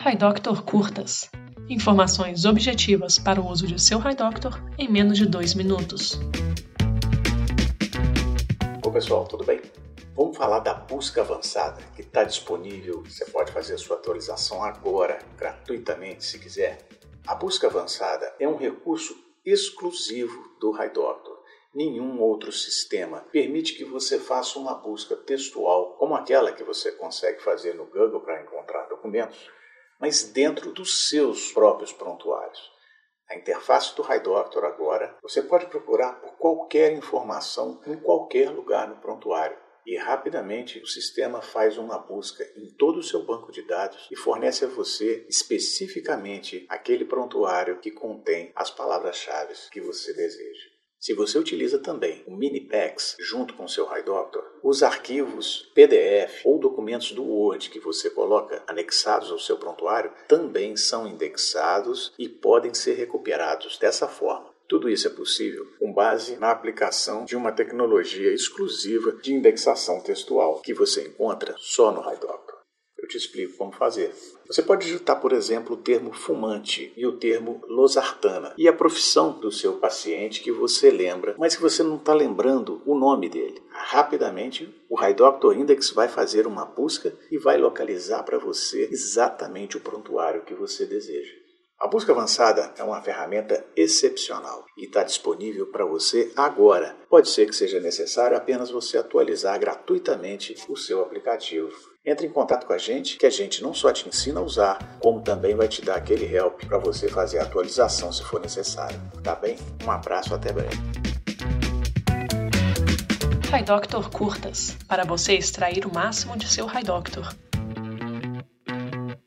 HiDoctor Curtas. Informações objetivas para o uso de seu HiDoctor em menos de dois minutos. Oi pessoal, tudo bem? Vamos falar da busca avançada que está disponível. Você pode fazer a sua atualização agora, gratuitamente, se quiser. A busca avançada é um recurso exclusivo do HiDoctor. Nenhum outro sistema permite que você faça uma busca textual como aquela que você consegue fazer no Google para encontrar documentos, mas dentro dos seus próprios prontuários. A interface do HiDoctor agora, você pode procurar por qualquer informação em qualquer lugar no prontuário e rapidamente o sistema faz uma busca em todo o seu banco de dados e fornece a você especificamente aquele prontuário que contém as palavras-chave que você deseja. Se você utiliza também o Minipex junto com o seu HiDoctor, os arquivos PDF ou documentos do Word que você coloca anexados ao seu prontuário também são indexados e podem ser recuperados dessa forma. Tudo isso é possível com base na aplicação de uma tecnologia exclusiva de indexação textual que você encontra só no HiDoctor. Eu te explico como fazer. Você pode digitar, por exemplo, o termo fumante e o termo losartana e a profissão do seu paciente que você lembra, mas que você não está lembrando o nome dele. Rapidamente, o HiDoctor Index vai fazer uma busca e vai localizar para você exatamente o prontuário que você deseja. A busca avançada é uma ferramenta excepcional e está disponível para você agora. Pode ser que seja necessário apenas você atualizar gratuitamente o seu aplicativo. Entre em contato com a gente, que a gente não só te ensina a usar, como também vai te dar aquele help para você fazer a atualização se for necessário. Tá bem? Um abraço, até breve. HiDoctor Curtas para você extrair o máximo de seu HiDoctor.